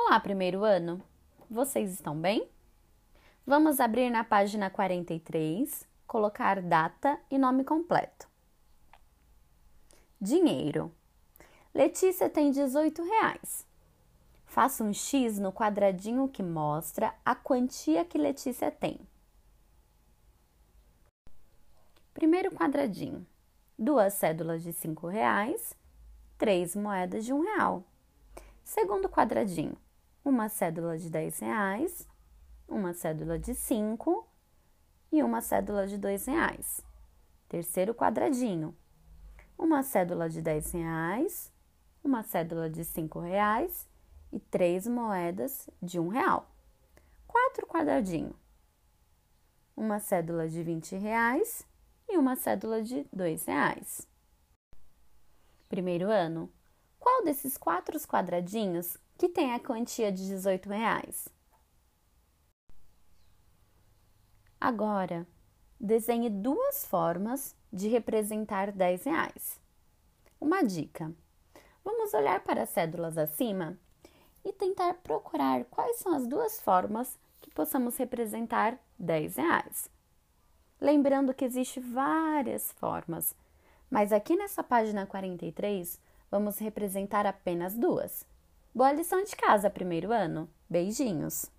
Olá, primeiro ano! Vocês estão bem? Vamos abrir na página 43, colocar data e nome completo. Dinheiro. Letícia tem 18 reais. Faça um X no quadradinho que mostra a quantia que Letícia tem. Primeiro quadradinho. Duas cédulas de 5 reais, três moedas de um real. Segundo quadradinho uma cédula de 10 reais, uma cédula de 5 e uma cédula de 2 reais. Terceiro quadradinho, uma cédula de 10 reais, uma cédula de 5 reais e três moedas de um real. Quatro quadradinho, uma cédula de 20 reais e uma cédula de 2 reais. Primeiro ano, qual desses quatro quadradinhos que tem a quantia de 18 reais. Agora, desenhe duas formas de representar 10 reais. Uma dica: vamos olhar para as cédulas acima e tentar procurar quais são as duas formas que possamos representar 10 reais. Lembrando que existe várias formas, mas aqui nessa página 43 vamos representar apenas duas. Boa lição de casa, primeiro ano. Beijinhos!